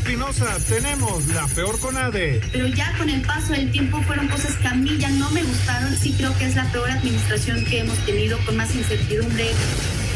Espinosa, tenemos la peor CONADE. Pero ya con el paso del tiempo fueron cosas que a mí ya no me gustaron. Sí creo que es la peor administración que hemos tenido con más incertidumbre.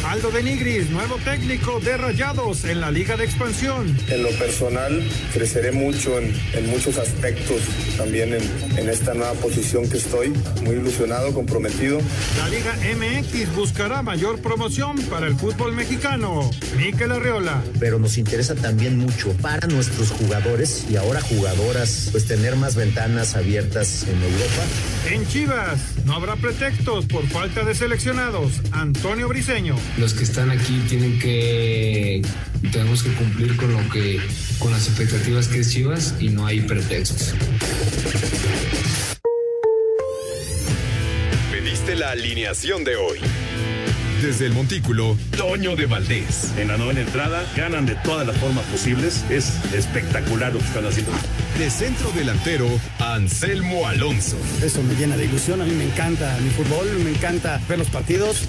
Aldo Benigris, nuevo técnico de Rayados en la Liga de Expansión. En lo personal, creceré mucho en, en muchos aspectos, también en, en, esta nueva posición que estoy. Muy ilusionado, comprometido. La Liga MX buscará mayor promoción para el fútbol mexicano. Miquel Arriola. Pero nos interesa también mucho para nuestros jugadores y ahora jugadoras, pues tener más ventanas abiertas en Europa. En Chivas, no habrá pretextos por falta de seleccionados. Antonio Briseño los que están aquí tienen que tenemos que cumplir con lo que con las expectativas que es Chivas y no hay pretextos. Pediste la alineación de hoy. Desde el Montículo, Toño de Valdés. En la novena entrada, ganan de todas las formas posibles. Es espectacular lo que están haciendo. De centro delantero, Anselmo Alonso. Eso me llena de ilusión. A mí me encanta mi fútbol, me encanta ver los partidos.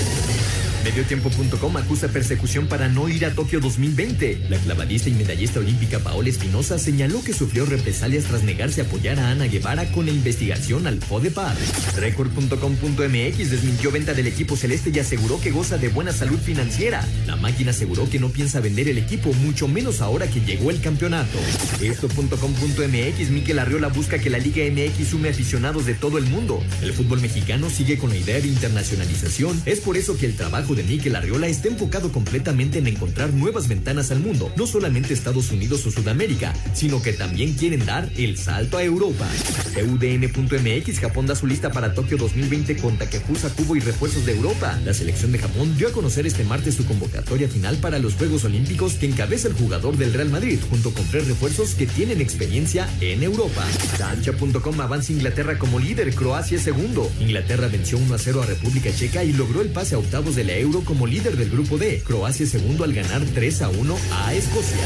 Mediotiempo.com acusa persecución para no ir a Tokio 2020. La clavadista y medallista olímpica Paola Espinosa señaló que sufrió represalias tras negarse a apoyar a Ana Guevara con la investigación al FODEPAR. Record.com.mx desmintió venta del equipo celeste y aseguró que goza de buena salud financiera. La máquina aseguró que no piensa vender el equipo, mucho menos ahora que llegó el campeonato. Esto.com.mx Miquel Arriola busca que la Liga MX sume aficionados de todo el mundo. El fútbol mexicano sigue con la idea de internacionalización. Es por eso que el trabajo de Miquel Arriola está enfocado completamente en encontrar nuevas ventanas al mundo, no solamente Estados Unidos o Sudamérica, sino que también quieren dar el salto a Europa. UDN.mx Japón da su lista para Tokio 2020 con Takefusa, Cubo y refuerzos de Europa. La selección de Japón dio a conocer este martes su convocatoria final para los Juegos Olímpicos que encabeza el jugador del Real Madrid, junto con tres refuerzos que tienen experiencia en Europa. Cancha.com avanza Inglaterra como líder, Croacia segundo. Inglaterra venció 1 a 0 a República Checa y logró el pase a octavos de la Euro como líder del grupo D. Croacia segundo al ganar 3 a 1 a Escocia.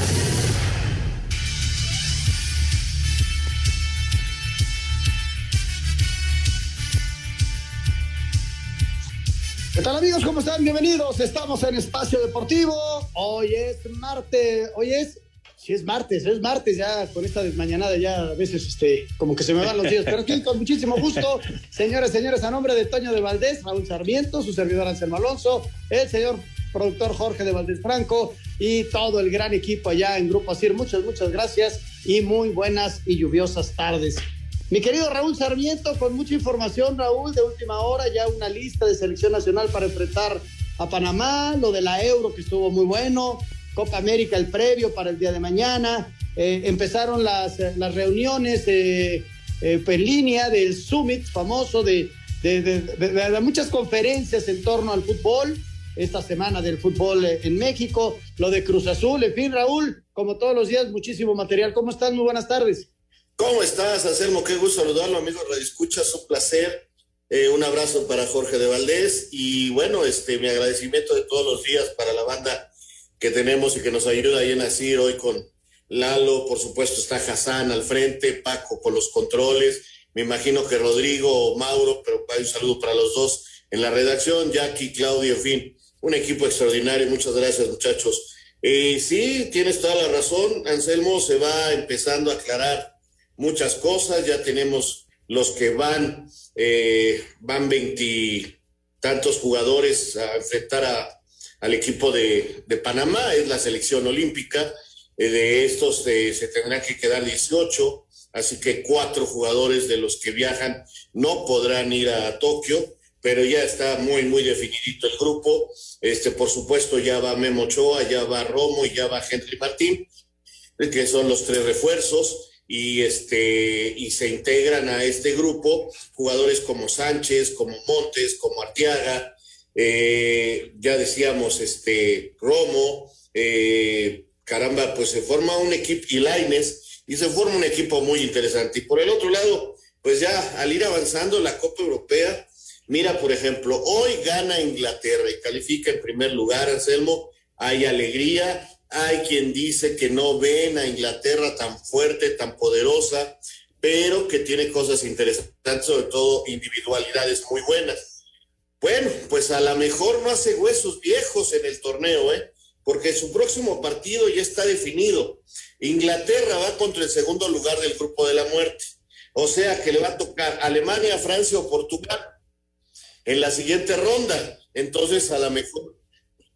¿Qué tal amigos? ¿Cómo están? Bienvenidos. Estamos en Espacio Deportivo. Hoy es martes. Hoy es Sí, es martes, es martes ya con esta desmañanada ya a veces este, como que se me van los días, pero aquí con muchísimo gusto, señores, señores, a nombre de Toño de Valdés, Raúl Sarmiento, su servidor Anselmo Alonso, el señor productor Jorge de Valdés Franco y todo el gran equipo allá en Grupo Asir. Muchas, muchas gracias y muy buenas y lluviosas tardes. Mi querido Raúl Sarmiento, con mucha información, Raúl, de última hora, ya una lista de selección nacional para enfrentar a Panamá, lo de la Euro que estuvo muy bueno, Copa América el previo para el día de mañana. Eh, empezaron las, las reuniones eh, en línea del Summit famoso de, de, de, de, muchas conferencias en torno al fútbol. Esta semana del fútbol en México, lo de Cruz Azul, en fin, Raúl, como todos los días, muchísimo material. ¿Cómo estás? Muy buenas tardes. ¿Cómo estás, Anselmo? Qué gusto saludarlo, amigo Radio Escucha, es un placer. Eh, un abrazo para Jorge de Valdés y bueno, este mi agradecimiento de todos los días para la banda que tenemos y que nos ayuda ahí en Asir hoy con Lalo, por supuesto está Hassan al frente, Paco con los controles, me imagino que Rodrigo o Mauro, pero hay un saludo para los dos en la redacción, Jackie, Claudio, en fin, un equipo extraordinario, muchas gracias muchachos. Eh, sí, tienes toda la razón, Anselmo, se va empezando a aclarar muchas cosas, ya tenemos los que van, eh, van veintitantos jugadores a enfrentar a, al equipo de, de, Panamá, es la selección olímpica. Eh, de estos eh, se tendrán que quedar 18, así que cuatro jugadores de los que viajan no podrán ir a Tokio, pero ya está muy, muy definidito el grupo. Este, por supuesto, ya va Memo Ochoa, ya va Romo y ya va Henry Martín, que son los tres refuerzos. Y, este, y se integran a este grupo jugadores como Sánchez, como Montes, como Arteaga, eh, ya decíamos, este, Romo, eh, caramba, pues se forma un equipo, y Laines, y se forma un equipo muy interesante. Y por el otro lado, pues ya al ir avanzando la Copa Europea, Mira, por ejemplo, hoy gana Inglaterra y califica en primer lugar, Anselmo. Hay alegría, hay quien dice que no ven a Inglaterra tan fuerte, tan poderosa, pero que tiene cosas interesantes, sobre todo individualidades muy buenas. Bueno, pues a lo mejor no hace huesos viejos en el torneo, ¿eh? porque su próximo partido ya está definido. Inglaterra va contra el segundo lugar del grupo de la muerte. O sea que le va a tocar Alemania, Francia o Portugal en la siguiente ronda. Entonces, a lo mejor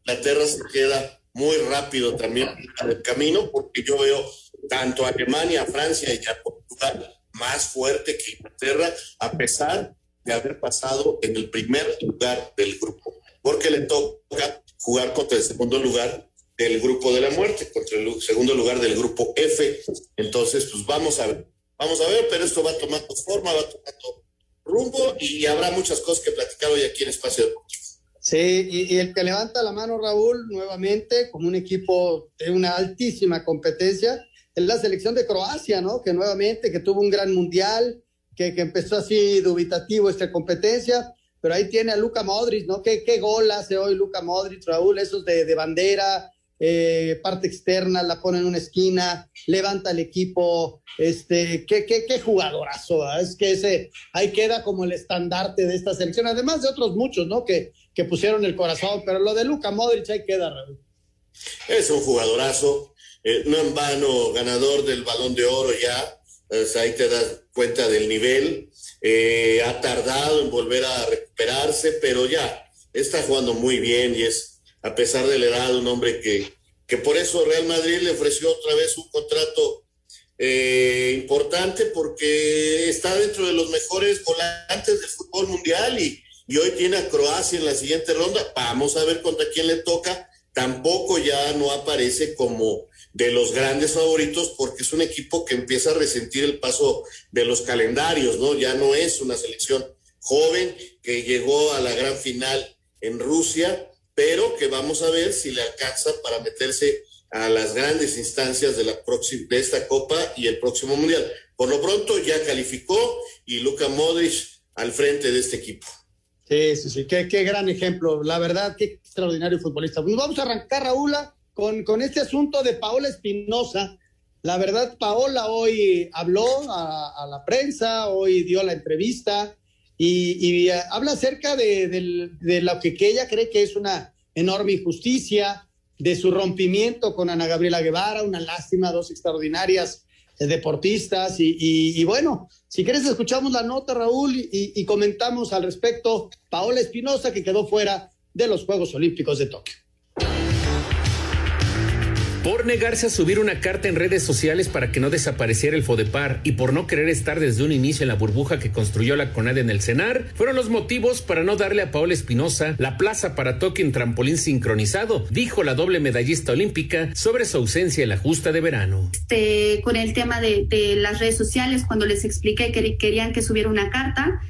Inglaterra se queda muy rápido también en el camino, porque yo veo tanto Alemania, Francia y a Portugal más fuerte que Inglaterra, a pesar de haber pasado en el primer lugar del grupo, porque le toca jugar contra el segundo lugar del grupo de la muerte, contra el segundo lugar del grupo F. Entonces, pues vamos a ver, vamos a ver, pero esto va tomando forma, va tomando rumbo y habrá muchas cosas que platicar hoy aquí en Espacio Deportivo. Sí, y, el que levanta la mano, Raúl, nuevamente, como un equipo de una altísima competencia, es la selección de Croacia, ¿no? Que nuevamente, que tuvo un gran mundial, que, empezó así dubitativo esta competencia, pero ahí tiene a Luca Modric, ¿no? ¿Qué, qué gol hace hoy Luca Modric, Raúl? Esos de, de bandera, eh, parte externa, la pone en una esquina, levanta el equipo, este, qué, qué, qué jugadorazo, es que ese, ahí queda como el estandarte de esta selección, además de otros muchos, ¿no? Que, que pusieron el corazón, pero lo de Luca Modric ahí queda, Es un jugadorazo, eh, no en vano, ganador del balón de oro ya, ahí te das cuenta del nivel, eh, ha tardado en volver a recuperarse, pero ya está jugando muy bien y es a pesar de la edad, un hombre que, que por eso Real Madrid le ofreció otra vez un contrato eh, importante porque está dentro de los mejores volantes del fútbol mundial y, y hoy tiene a Croacia en la siguiente ronda. Vamos a ver contra quién le toca. Tampoco ya no aparece como de los grandes favoritos porque es un equipo que empieza a resentir el paso de los calendarios, ¿no? Ya no es una selección joven que llegó a la gran final en Rusia pero que vamos a ver si le alcanza para meterse a las grandes instancias de, la próxima, de esta Copa y el próximo Mundial. Por lo pronto ya calificó y Luka Modric al frente de este equipo. Sí, sí, sí, qué, qué gran ejemplo, la verdad, qué extraordinario futbolista. Pues vamos a arrancar, Raúl, con, este asunto de Paola Espinosa. La verdad, Paola hoy habló a, la prensa, hoy dio la entrevista y, eh, habla acerca de, lo que, ella cree que es una enorme injusticia, de su rompimiento con Ana Gabriela Guevara, una lástima, dos extraordinarias eh, deportistas. Y, bueno, si quieres escuchamos la nota, Raúl, y comentamos al respecto Paola Espinosa, que quedó fuera de los Juegos Olímpicos de Tokio por negarse a subir una carta en redes sociales para que no desapareciera el FODEPAR y por no querer estar desde un inicio en la burbuja que construyó la CONADE en el CENAR, fueron los motivos para no darle a Paola Espinosa la plaza para Tokio en trampolín sincronizado, dijo la doble medallista olímpica sobre su ausencia en la justa de verano. Este, con el tema de, de las redes sociales, cuando les expliqué que querían que subiera una carta,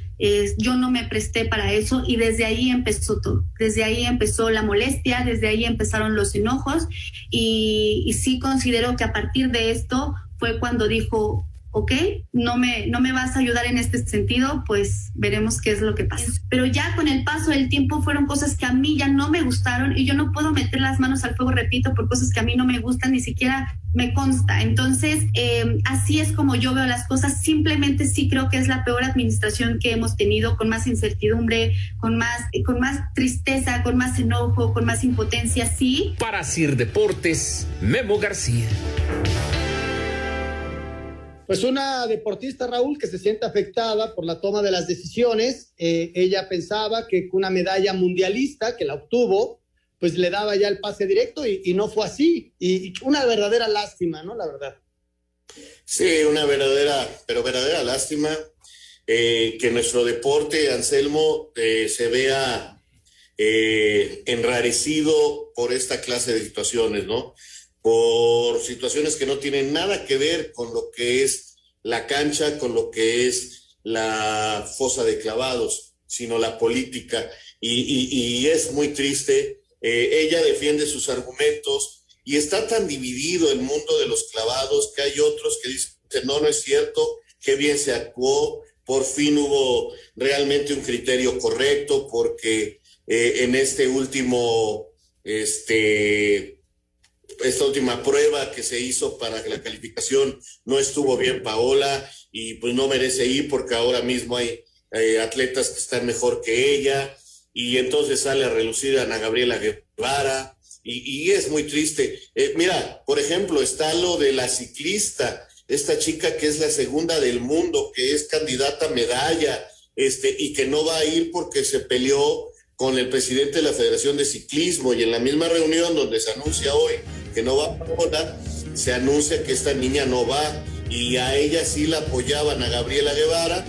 yo no me presté para eso y desde ahí empezó todo. Desde ahí empezó la molestia, desde ahí empezaron los enojos y, y sí considero que a partir de esto fue cuando dijo, ok, no me, no me vas a ayudar en este sentido, pues veremos qué es lo que pasa. Pero ya con el paso del tiempo fueron cosas que a mí ya no me gustaron y yo no puedo meter las manos al fuego, repito, por cosas que a mí no me gustan, ni siquiera me consta. Entonces, eh, así es como yo veo las cosas. Simplemente sí creo que es la peor administración que hemos tenido, con más incertidumbre, con más, con más tristeza, con más enojo, con más impotencia, sí. Para Sir Deportes, Memo García. Pues una deportista, Raúl, que se siente afectada por la toma de las decisiones. Eh, ella pensaba que una medalla mundialista, que la obtuvo, pues le daba ya el pase directo y, no fue así. Y, una verdadera lástima, ¿no? La verdad. Sí, una verdadera, pero verdadera lástima eh, que nuestro deporte, Anselmo, eh, se vea enrarecido por esta clase de situaciones, ¿no? Por situaciones que no tienen nada que ver con lo que es la cancha, con lo que es la fosa de clavados, sino la política. Y, es muy triste. Eh, ella defiende sus argumentos y está tan dividido el mundo de los clavados que hay otros que dicen, no, no es cierto, qué bien se actuó, por fin hubo realmente un criterio correcto, porque eh, en este último, este, esta última prueba que se hizo para la calificación no estuvo bien Paola y pues no merece ir porque ahora mismo hay eh, atletas que están mejor que ella. Y entonces sale a relucir a Ana Gabriela Guevara. Y, es muy triste. Eh, mira, por ejemplo, está lo de la ciclista, esta chica que es la segunda del mundo, que es candidata a medalla, este, y que no va a ir porque se peleó con el presidente de la Federación de Ciclismo. Y en la misma reunión donde se anuncia hoy que no va a votar, se anuncia que esta niña no va y a ella sí la apoyaban a Gabriela Guevara,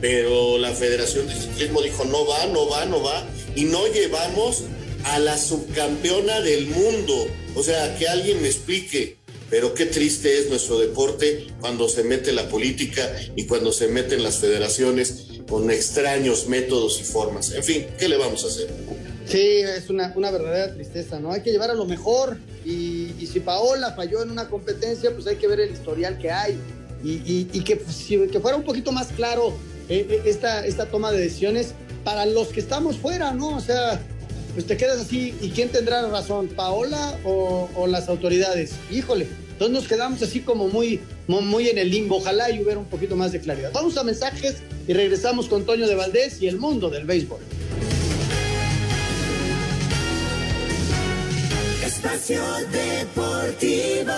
pero la Federación de Ciclismo dijo no va, no va, no va y no llevamos a la subcampeona del mundo. O sea, que alguien me explique. Pero qué triste es nuestro deporte cuando se mete la política y cuando se meten las federaciones con extraños métodos y formas. En fin, ¿qué le vamos a hacer? Sí, es una, una verdadera tristeza, ¿no? Hay que llevar a lo mejor y, si Paola falló en una competencia, pues hay que ver el historial que hay y, que, pues, que fuera un poquito más claro eh, eh, esta, esta toma de decisiones para los que estamos fuera, ¿no? O sea, pues te quedas así, ¿y quién tendrá razón? ¿Paola o, las autoridades? Híjole, entonces nos quedamos así como muy, muy en el limbo. Ojalá y hubiera un poquito más de claridad. Vamos a mensajes y regresamos con Toño de Valdés y el mundo del béisbol. Espacio Deportivo.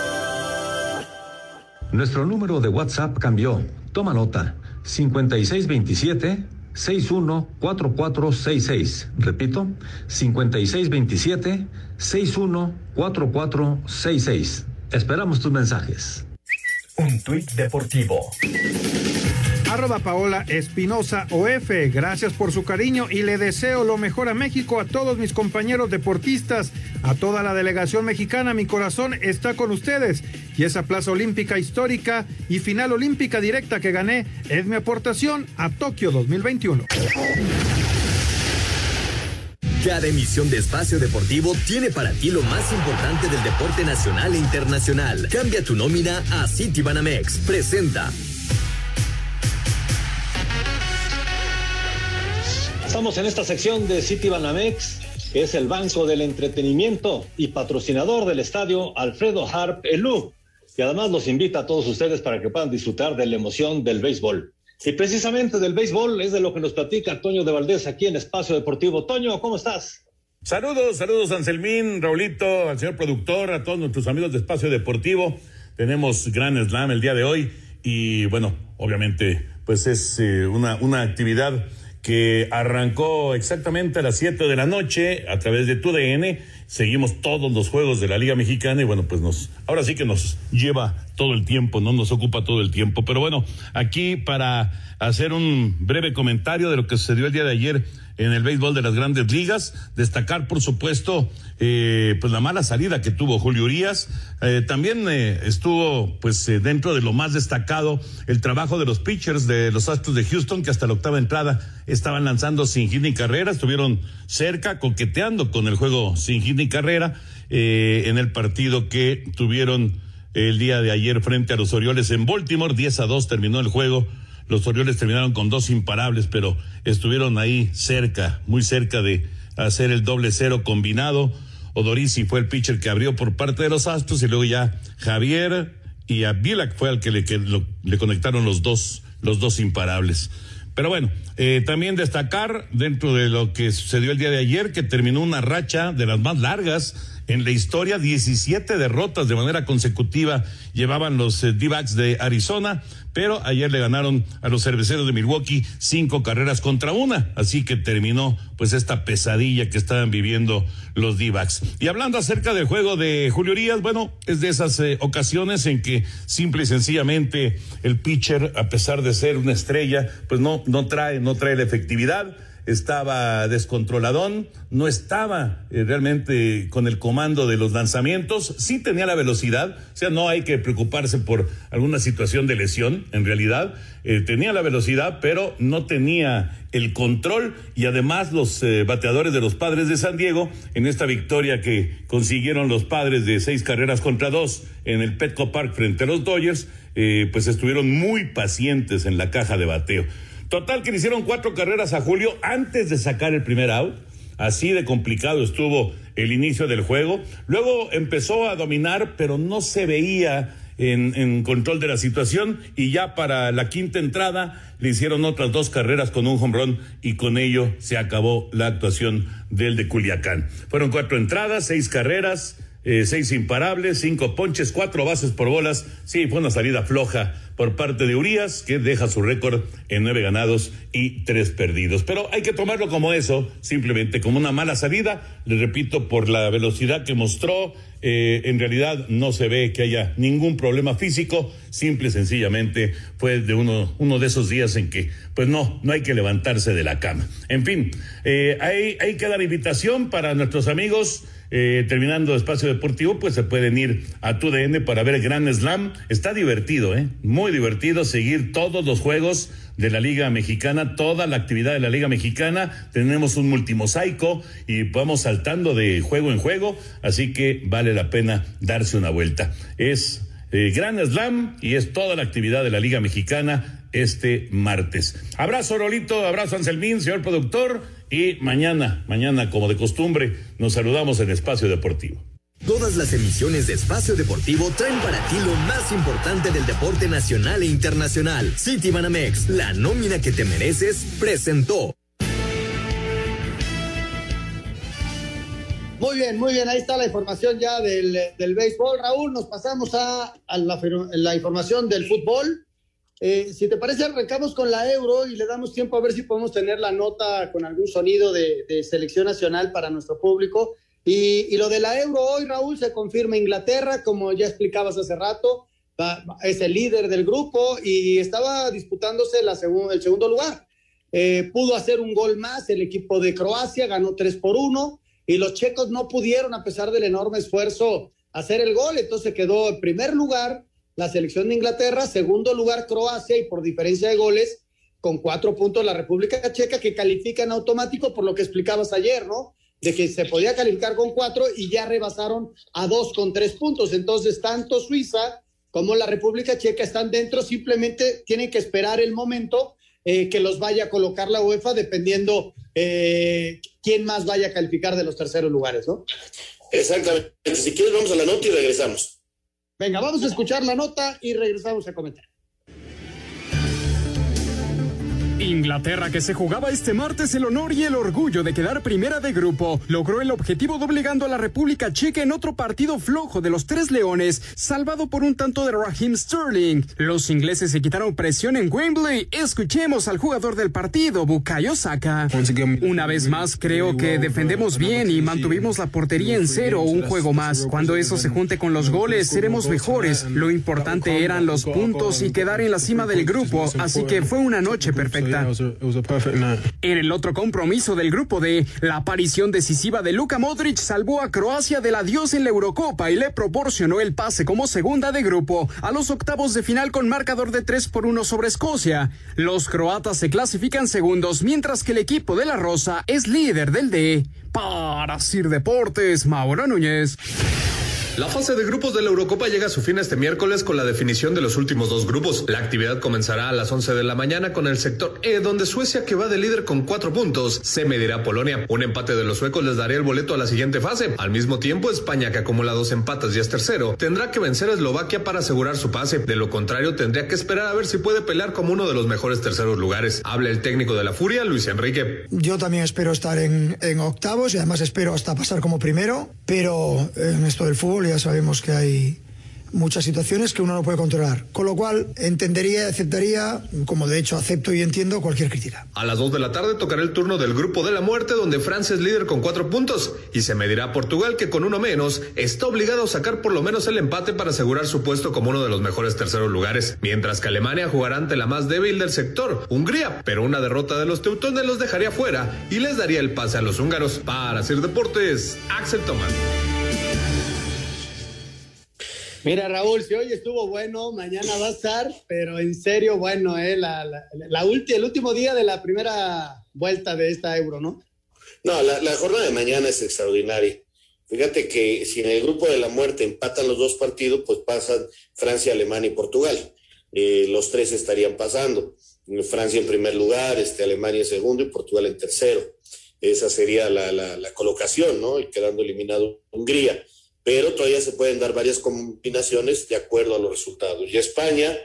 Nuestro número de WhatsApp cambió. Toma nota. 5627 614466. Repito, 5627-614466. Esperamos tus mensajes. Un tuit deportivo. Arroba Paola Espinosa OF. Gracias por su cariño y le deseo lo mejor a México, a todos mis compañeros deportistas, a toda la delegación mexicana. Mi corazón está con ustedes y esa plaza olímpica histórica y final olímpica directa que gané es mi aportación a Tokio 2021. Cada emisión de Espacio Deportivo tiene para ti lo más importante del deporte nacional e internacional. Cambia tu nómina a Citibanamex. Presenta. Estamos en esta sección de Citibanamex, que es el banco del entretenimiento y patrocinador del estadio Alfredo Harp Elú y además los invita a todos ustedes para que puedan disfrutar de la emoción del béisbol. Y precisamente del béisbol es de lo que nos platica Toño de Valdés aquí en Espacio Deportivo. Toño, ¿cómo estás? Saludos, saludos Anselmín, Raulito, al señor productor, a todos nuestros amigos de Espacio Deportivo. Tenemos gran slam el día de hoy y bueno, obviamente pues es eh, una, una actividad que arrancó exactamente a las 7 de la noche a través de TUDN. Seguimos todos los juegos de la Liga Mexicana y bueno, pues nos, ahora sí que nos lleva todo el tiempo, no nos ocupa todo el tiempo. Pero bueno, aquí para hacer un breve comentario de lo que sucedió el día de ayer en el béisbol de las grandes ligas. Destacar, por supuesto, eh, pues la mala salida que tuvo Julio Urias. Eh, también eh, estuvo, pues, dentro de lo más destacado, el trabajo de los pitchers de los Astros de Houston, que hasta la octava entrada estaban lanzando sin hit ni carrera, estuvieron cerca, coqueteando con el juego sin hit ni carrera, en el partido que tuvieron el día de ayer frente a los Orioles en Baltimore. 10 a 2 terminó el juego los Orioles terminaron con dos imparables, pero estuvieron ahí cerca, muy cerca de hacer el doble cero combinado. Odorisi fue el pitcher que abrió por parte de los Astros y luego ya Javier y a Bilak fue al que le, le conectaron los dos, los dos imparables. Pero bueno, eh, también destacar dentro de lo que sucedió el día de ayer que terminó una racha de las más largas en la historia, 17 derrotas de manera consecutiva llevaban los eh, D-backs de Arizona, pero ayer le ganaron a los cerveceros de Milwaukee cinco carreras contra una, así que terminó pues esta pesadilla que estaban viviendo los D-backs. Y hablando acerca del juego de Julio Urias, bueno, es de esas eh, ocasiones en que simple y sencillamente el pitcher, a pesar de ser una estrella, pues no, no trae, no trae la efectividad estaba descontroladón, no estaba eh, realmente con el comando de los lanzamientos, sí tenía la velocidad, o sea, no hay que preocuparse por alguna situación de lesión, en realidad, eh, tenía la velocidad, pero no tenía el control y además los eh, bateadores de los padres de San Diego, en esta victoria que consiguieron los padres de seis carreras contra dos en el Petco Park frente a los Dodgers, pues estuvieron muy pacientes en la caja de bateo. Total que le hicieron cuatro carreras a Julio antes de sacar el primer out. Así de complicado estuvo el inicio del juego. Luego empezó a dominar, pero no se veía en, control de la situación y ya para la quinta entrada le hicieron otras dos carreras con un home run y con ello se acabó la actuación del de Culiacán. Fueron cuatro entradas, seis carreras, eh, seis imparables, cinco ponches, cuatro bases por bolas. Sí, fue una salida floja por parte de Urias, que deja su récord en nueve ganados y tres perdidos. Pero hay que tomarlo como eso, simplemente como una mala salida. Le repito, por la velocidad que mostró, eh, en realidad no se ve que haya ningún problema físico. Simple y sencillamente fue de uno, uno de esos días en que, pues no, no hay que levantarse de la cama. En fin, eh, hay, hay que dar invitación para nuestros amigos. Eh, terminando espacio deportivo, pues se pueden ir a tu DN para ver Gran Slam. Está divertido, ¿eh? Muy divertido seguir todos los juegos de la Liga Mexicana, toda la actividad de la Liga Mexicana. Tenemos un multimosaico y vamos saltando de juego en juego, así que vale la pena darse una vuelta. Es eh, Gran Slam y es toda la actividad de la Liga Mexicana este martes. Abrazo, Rolito, abrazo, Anselmín, señor productor. Y mañana, mañana, como de costumbre, nos saludamos en Espacio Deportivo. Todas las emisiones de Espacio Deportivo traen para ti lo más importante del deporte nacional e internacional. City Banamex, la nómina que te mereces, presentó. Muy bien, muy bien, ahí está la información ya del, del béisbol. Raúl, nos pasamos a, a la, la información del fútbol. Eh, si te parece, arrancamos con la Euro y le damos tiempo a ver si podemos tener la nota con algún sonido de, de selección nacional para nuestro público. Y, lo de la Euro hoy, Raúl, se confirma Inglaterra, como ya explicabas hace rato, es el líder del grupo y estaba disputándose la el segundo lugar. Eh, pudo hacer un gol más el equipo de Croacia, ganó 3 por 1 y los checos no pudieron, a pesar del enorme esfuerzo, hacer el gol. Entonces quedó en primer lugar la selección de Inglaterra, segundo lugar Croacia y por diferencia de goles con cuatro puntos la República Checa que califican automático por lo que explicabas ayer, ¿no? De que se podía calificar con cuatro y ya rebasaron a dos con tres puntos. Entonces, tanto Suiza como la República Checa están dentro, simplemente tienen que esperar el momento eh, que los vaya a colocar la UEFA dependiendo eh, quién más vaya a calificar de los terceros lugares, ¿no? Exactamente. Si quieres, vamos a la nota y regresamos. Venga, vamos a escuchar la nota y regresamos a comentar. Inglaterra, que se jugaba este martes el honor y el orgullo de quedar primera de grupo, logró el objetivo doblegando a la República Checa en otro partido flojo de los Tres Leones, salvado por un tanto de Raheem Sterling. Los ingleses se quitaron presión en Wembley. Escuchemos al jugador del partido, Bukayo Saka. Una vez más, creo que defendemos bien y mantuvimos la portería en cero un juego más. Cuando eso se junte con los goles, seremos mejores. Lo importante eran los puntos y quedar en la cima del grupo, así que fue una noche perfecta. En el otro compromiso del grupo D, la aparición decisiva de Luka Modric salvó a Croacia del adiós en la Eurocopa y le proporcionó el pase como segunda de grupo a los octavos de final con marcador de 3 por 1 sobre Escocia. Los croatas se clasifican segundos, mientras que el equipo de la Rosa es líder del D. Para Sir Deportes, Mauro Núñez. La fase de grupos de la Eurocopa llega a su fin este miércoles con la definición de los últimos dos grupos. La actividad comenzará a las 11 de la mañana con el sector E, donde Suecia, que va de líder con cuatro puntos, se medirá a Polonia. Un empate de los suecos les daría el boleto a la siguiente fase. Al mismo tiempo, España, que acumula dos empates y es tercero, tendrá que vencer a Eslovaquia para asegurar su pase. De lo contrario, tendría que esperar a ver si puede pelear como uno de los mejores terceros lugares. Habla el técnico de la Furia, Luis Enrique. Yo también espero estar en, en octavos y además espero hasta pasar como primero, pero en esto del fútbol ya sabemos que hay muchas situaciones que uno no puede controlar. Con lo cual, entendería y aceptaría, como de hecho acepto y entiendo, cualquier crítica. A las 2 de la tarde tocará el turno del grupo de la muerte, donde Francia es líder con cuatro puntos y se medirá a Portugal, que con uno menos está obligado a sacar por lo menos el empate para asegurar su puesto como uno de los mejores terceros lugares. Mientras que Alemania jugará ante la más débil del sector, Hungría, pero una derrota de los teutones los dejaría fuera y les daría el pase a los húngaros. Para hacer deportes, Axel Tomás. Mira, Raúl, si hoy estuvo bueno, mañana va a estar, pero en serio, bueno, eh, la, la, ulti, el último día de la primera vuelta de esta euro, ¿no? No, la, jornada de mañana es extraordinaria. Fíjate que si en el grupo de la muerte empatan los dos partidos, pues pasan Francia, Alemania y Portugal. Eh, los tres estarían pasando. Francia en primer lugar, este, Alemania en segundo y Portugal en tercero. Esa sería la, la, la colocación, ¿no? Y quedando eliminado Hungría. Pero todavía se pueden dar varias combinaciones de acuerdo a los resultados. Y España,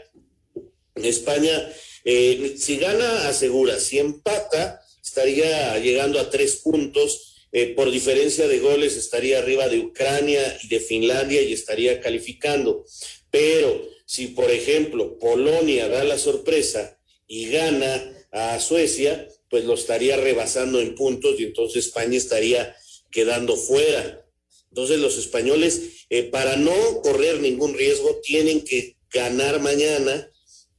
España, eh, si gana, asegura. Si empata, estaría llegando a tres puntos. Eh, por diferencia de goles, estaría arriba de Ucrania y de Finlandia y estaría calificando. Pero si, por ejemplo, Polonia da la sorpresa y gana a Suecia, pues lo estaría rebasando en puntos y entonces España estaría quedando fuera. Entonces los españoles, eh, para no correr ningún riesgo, tienen que ganar mañana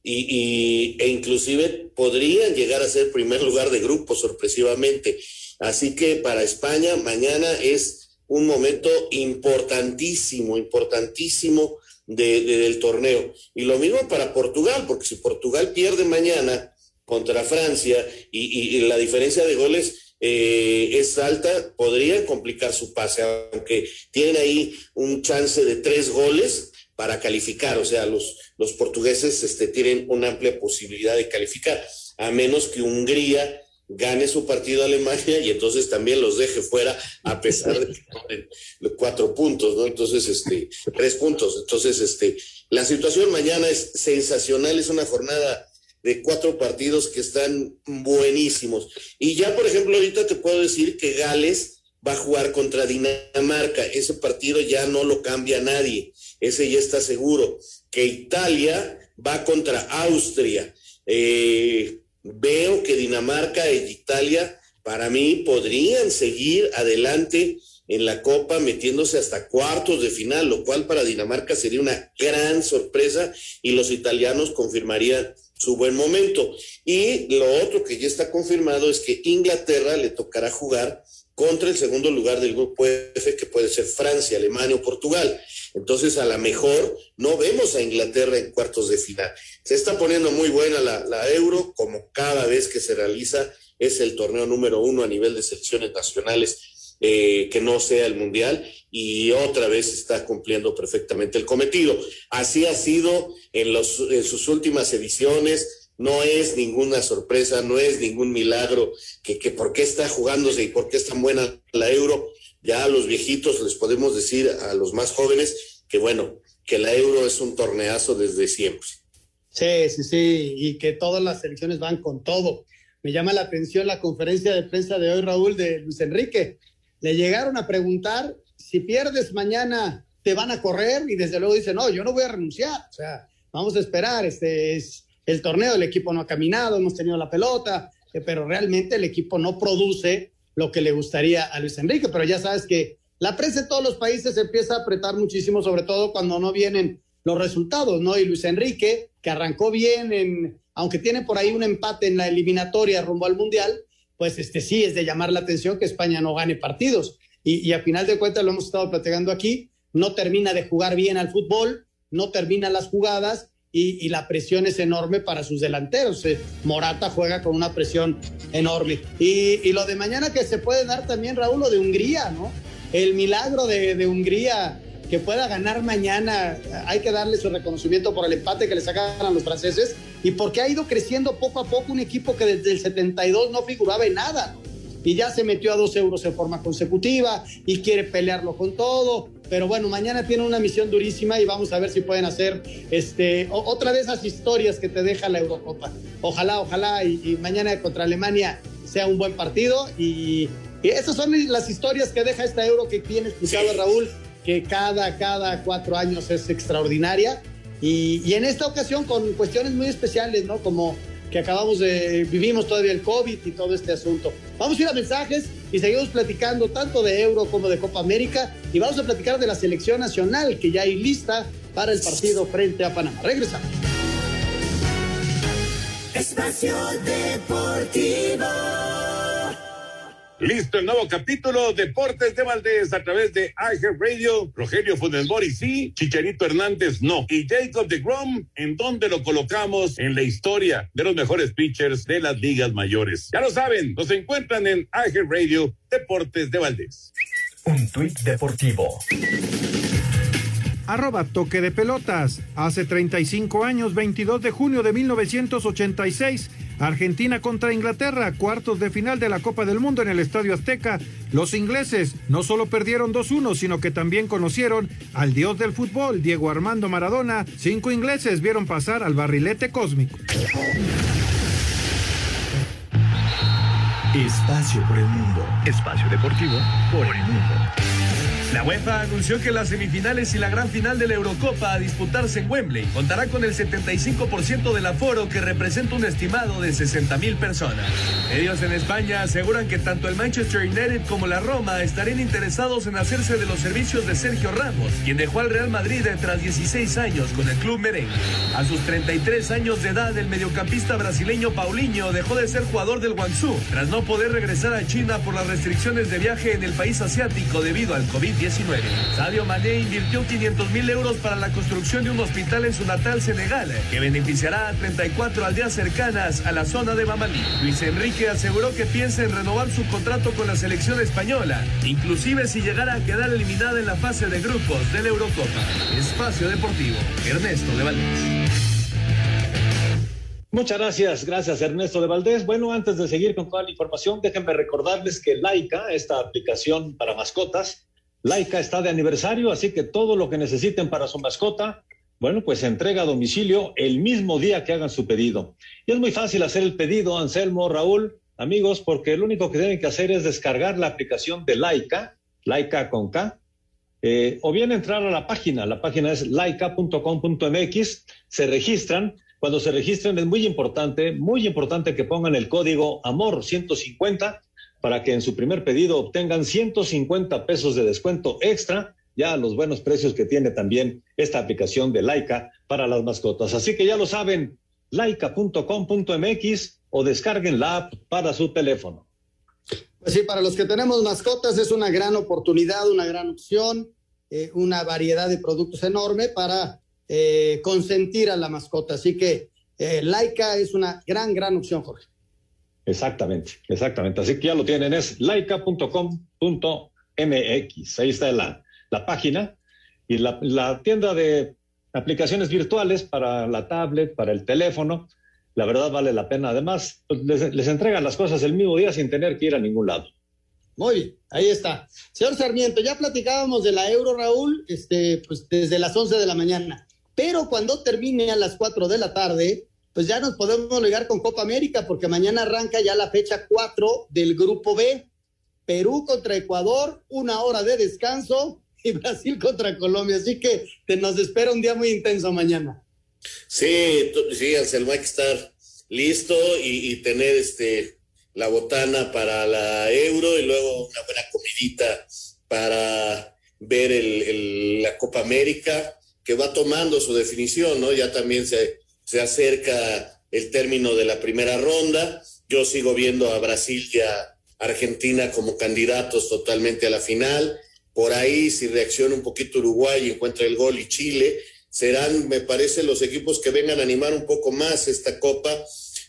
y, e inclusive podrían llegar a ser primer lugar de grupo sorpresivamente. Así que para España mañana es un momento importantísimo, importantísimo del torneo. Y lo mismo para Portugal, porque si Portugal pierde mañana contra Francia y, la diferencia de goles eh, es alta, podría complicar su pase, aunque tienen ahí un chance de tres goles para calificar, o sea, los, los portugueses este, tienen una amplia posibilidad de calificar, a menos que Hungría gane su partido a Alemania y entonces también los deje fuera a pesar de que cuatro puntos, ¿no? Entonces, este, tres puntos. Entonces, este, la situación mañana es sensacional, es una jornada de cuatro partidos que están buenísimos. Y ya, por ejemplo, ahorita te puedo decir que Gales va a jugar contra Dinamarca. Ese partido ya no lo cambia nadie. Ese ya está seguro. Que Italia va contra Austria. Eh, veo que Dinamarca e Italia, para mí, podrían seguir adelante en la Copa metiéndose hasta cuartos de final, lo cual para Dinamarca sería una gran sorpresa y los italianos confirmarían su buen momento. Y lo otro que ya está confirmado es que Inglaterra le tocará jugar contra el segundo lugar del grupo F, que puede ser Francia, Alemania o Portugal. Entonces, a lo mejor no vemos a Inglaterra en cuartos de final. Se está poniendo muy buena la, la, Euro, como cada vez que se realiza, es el torneo número uno a nivel de selecciones nacionales, eh, que no sea el Mundial, y otra vez está cumpliendo perfectamente el cometido. Así ha sido en, los, en sus últimas ediciones no es ninguna sorpresa, no es ningún milagro que, que por qué está jugándose y por qué es tan buena la euro. Ya a los viejitos les podemos decir a los más jóvenes que bueno, que la euro es un torneazo desde siempre. Sí, sí, sí, y que todas las selecciones van con todo. Me llama la atención la conferencia de prensa de hoy, Raúl, de Luis Enrique. Le llegaron a preguntar si pierdes mañana, te van a correr y desde luego dice, no, yo no voy a renunciar. O sea, vamos a esperar. Este es el torneo, el equipo no ha caminado, hemos tenido la pelota, eh, pero realmente el equipo no produce lo que le gustaría a Luis Enrique. Pero ya sabes que la prensa en todos los países empieza a apretar muchísimo, sobre todo cuando no vienen los resultados, ¿no? Y Luis Enrique, que arrancó bien, en, aunque tiene por ahí un empate en la eliminatoria rumbo al Mundial, pues este sí es de llamar la atención que España no gane partidos. Y, y a final de cuentas lo hemos estado platicando aquí, no termina de jugar bien al fútbol, no termina las jugadas y, la presión es enorme para sus delanteros. Eh, Morata juega con una presión enorme. Y, lo de mañana que se puede dar también, Raúl, lo de Hungría, ¿no? El milagro de, Hungría que pueda ganar mañana, hay que darle su reconocimiento por el empate que le sacan a los franceses y porque ha ido creciendo poco a poco un equipo que desde el 72 no figuraba en nada. Y ya se metió a dos euros en forma consecutiva y quiere pelearlo con todo pero bueno, mañana tiene una misión durísima y vamos a ver si pueden hacer este, otra de esas historias que te deja la Eurocopa. Ojalá, ojalá, y, mañana contra Alemania sea un buen partido. Y, esas son las historias que deja esta Euro que tiene explicado Raúl, que cada, cada cuatro años es extraordinaria. Y, y en esta ocasión con cuestiones muy especiales, ¿no? Como que acabamos de, vivimos todavía el COVID y todo este asunto. Vamos a ir a mensajes y seguimos platicando tanto de Euro como de Copa América y vamos a platicar de la selección nacional que ya hay lista para el partido frente a Panamá. Regresamos. Espacio Deportivo. Listo el nuevo capítulo Deportes de Valdés a través de iHeart Radio. Rogelio Funes sí, Chicharito Hernández no. Y Jacob de Grom, ¿en dónde lo colocamos en la historia de los mejores pitchers de las ligas mayores? Ya lo saben, nos encuentran en iHeart Radio Deportes de Valdés. Un tuit deportivo arroba toque de pelotas. Hace 35 años, 22 de junio de 1986, Argentina contra Inglaterra, cuartos de final de la Copa del Mundo en el Estadio Azteca. Los ingleses no solo perdieron 2-1, sino que también conocieron al dios del fútbol, Diego Armando Maradona. Cinco ingleses vieron pasar al barrilete cósmico. Espacio por el mundo. Espacio deportivo por el mundo. La UEFA anunció que las semifinales y la gran final de la Eurocopa a disputarse en Wembley contará con el 75% del aforo que representa un estimado de 60 mil personas. Medios en España aseguran que tanto el Manchester United como la Roma estarían interesados en hacerse de los servicios de Sergio Ramos, quien dejó al Real Madrid tras 16 años con el club merengue. A sus 33 años de edad, el mediocampista brasileño Paulinho dejó de ser jugador del Guangzhou tras no poder regresar a China por las restricciones de viaje en el país asiático debido al COVID. 19 Sadio Mané invirtió 500 mil euros para la construcción de un hospital en su natal Senegal, que beneficiará a 34 aldeas cercanas a la zona de Bamalí. Luis Enrique aseguró que piensa en renovar su contrato con la selección española, inclusive si llegara a quedar eliminada en la fase de grupos de la Eurocopa. Espacio Deportivo, Ernesto de Valdés. Muchas gracias, gracias Ernesto de Valdés. Bueno, antes de seguir con toda la información, déjenme recordarles que Laika, esta aplicación para mascotas, Laika está de aniversario, así que todo lo que necesiten para su mascota, bueno, pues se entrega a domicilio el mismo día que hagan su pedido. Y es muy fácil hacer el pedido, Anselmo, Raúl, amigos, porque lo único que deben que hacer es descargar la aplicación de Laika, Laika con K, eh, o bien entrar a la página. La página es laika.com.mx, se registran. Cuando se registren es muy importante, muy importante que pongan el código AMOR 150 para que en su primer pedido obtengan 150 pesos de descuento extra, ya a los buenos precios que tiene también esta aplicación de Laika para las mascotas. Así que ya lo saben, laika.com.mx o descarguen la app para su teléfono. Pues sí, para los que tenemos mascotas es una gran oportunidad, una gran opción, eh, una variedad de productos enorme para eh, consentir a la mascota. Así que eh, Laika es una gran, gran opción, Jorge. Exactamente, exactamente. Así que ya lo tienen, es laica.com.mx. Ahí está la, la página y la, la, tienda de aplicaciones virtuales para la tablet, para el teléfono. La verdad vale la pena. Además, pues, les, les entregan las cosas el mismo día sin tener que ir a ningún lado. Muy bien, ahí está. Señor Sarmiento, ya platicábamos de la Euro, Raúl, este, pues desde las 11 de la mañana. Pero cuando termine a las 4 de la tarde, pues ya nos podemos ligar con Copa América, porque mañana arranca ya la fecha 4 del Grupo B. Perú contra Ecuador, una hora de descanso y Brasil contra Colombia. Así que te nos espera un día muy intenso mañana. Sí, sí, Anselmo, hay que estar listo y, tener este la botana para la euro y luego una buena comidita para ver la Copa América, que va tomando su definición, ¿no? Ya también se se acerca el término de la primera ronda. Yo sigo viendo a Brasil y a Argentina como candidatos totalmente a la final. Por ahí, si reacciona un poquito Uruguay y encuentra el gol y Chile, serán, me parece, los equipos que vengan a animar un poco más esta copa,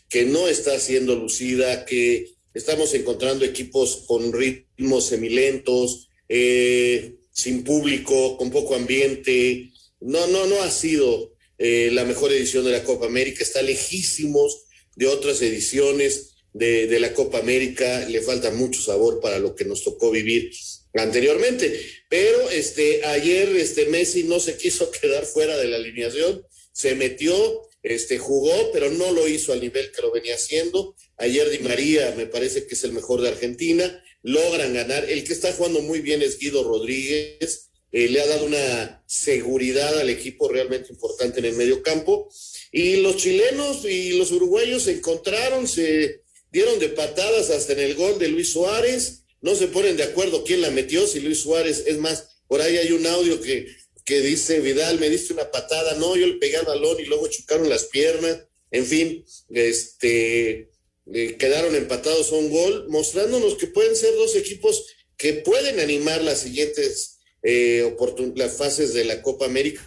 que no está siendo lucida, que estamos encontrando equipos con ritmos semilentos, eh, sin público, con poco ambiente. No, no, no ha sido eh, la mejor edición de la Copa América, está lejísimos de otras ediciones de, de, la Copa América, le falta mucho sabor para lo que nos tocó vivir anteriormente, pero este, ayer este, Messi no se quiso quedar fuera de la alineación, se metió, este, jugó, pero no lo hizo al nivel que lo venía haciendo. Ayer Di María me parece que es el mejor de Argentina, logran ganar, el que está jugando muy bien es Guido Rodríguez, eh, le ha dado una seguridad al equipo realmente importante en el medio campo. Y los chilenos y los uruguayos se encontraron, se dieron de patadas hasta en el gol de Luis Suárez. No se ponen de acuerdo quién la metió, si Luis Suárez, es más, por ahí hay un audio que, que dice, Vidal, me diste una patada, no, yo le pegué al balón y luego chocaron las piernas. En fin, este, eh, quedaron empatados a un gol, mostrándonos que pueden ser dos equipos que pueden animar las siguientes eh, las fases de la Copa América,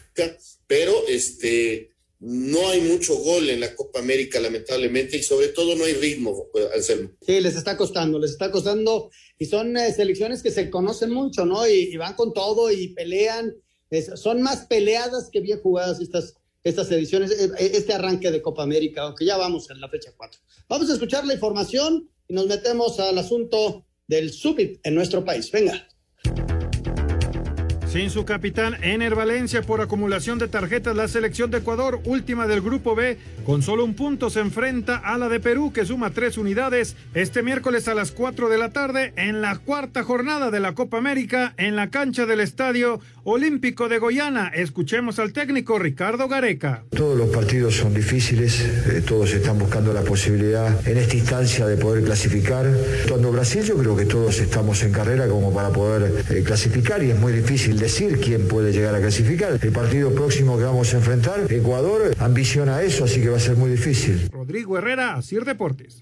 pero este no hay mucho gol en la Copa América, lamentablemente, y sobre todo no hay ritmo, Anselmo. Sí, les está costando, les está costando, y son eh, selecciones que se conocen mucho, ¿no? Y, y, van con todo y pelean. son más peleadas que bien jugadas estas, estas ediciones, eh, eh, este arranque de Copa América, aunque ya vamos en la fecha 4. Vamos a escuchar la información y nos metemos al asunto del Subit en nuestro país. Venga. Sin su capitán Ener Valencia por acumulación de tarjetas, la selección de Ecuador, última del grupo B, con solo un punto se enfrenta a la de Perú, que suma tres unidades, este miércoles a las 4 de la tarde en la cuarta jornada de la Copa América en la cancha del Estadio Olímpico de Goiânia. Escuchemos al técnico Ricardo Gareca. Todos los partidos son difíciles, eh, todos están buscando la posibilidad en esta instancia de poder clasificar. Cuando Brasil yo creo que todos estamos en carrera como para poder eh, clasificar y es muy difícil decir quién puede llegar a clasificar. El partido próximo que vamos a enfrentar, Ecuador, ambiciona eso, así que va a ser muy difícil. Rodrigo Herrera, Sir Deportes.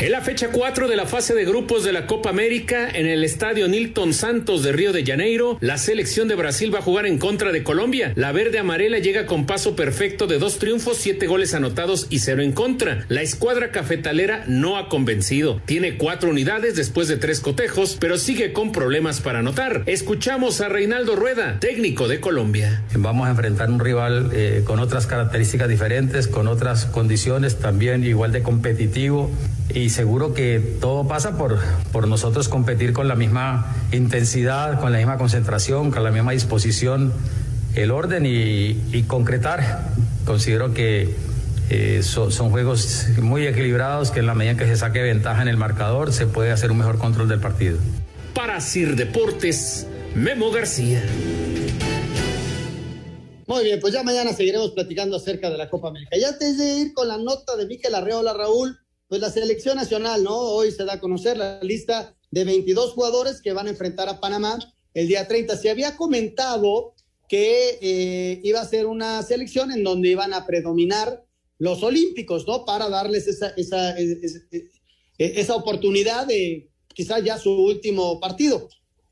En la fecha 4 de la fase de grupos de la Copa América, en el estadio Nilton Santos de Río de Janeiro, la selección de Brasil va a jugar en contra de Colombia. La verde amarela llega con paso perfecto de dos triunfos, siete goles anotados y cero en contra. La escuadra cafetalera no ha convencido. Tiene cuatro unidades después de tres cotejos, pero sigue con problemas para anotar. Escuchamos a Reinaldo Rueda, técnico de Colombia. Vamos a enfrentar un rival eh, con otras características diferentes, con otras condiciones, también igual de competitivo y seguro que todo pasa por, por nosotros competir con la misma intensidad, con la misma concentración, con la misma disposición, el orden y, concretar. Considero que eh, son juegos muy equilibrados que en la medida que se saque ventaja en el marcador se puede hacer un mejor control del partido. Para Sir Deportes, Memo García. Muy bien, pues ya mañana seguiremos platicando acerca de la Copa América. Y antes de ir con la nota de Miquel Arreola, Raúl, pues la selección nacional, ¿no? Hoy se da a conocer la lista de 22 jugadores que van a enfrentar a Panamá el día 30. Se había comentado que eh, iba a ser una selección en donde iban a predominar los olímpicos, ¿no? Para darles esa, esa, esa, oportunidad de quizás ya su último partido.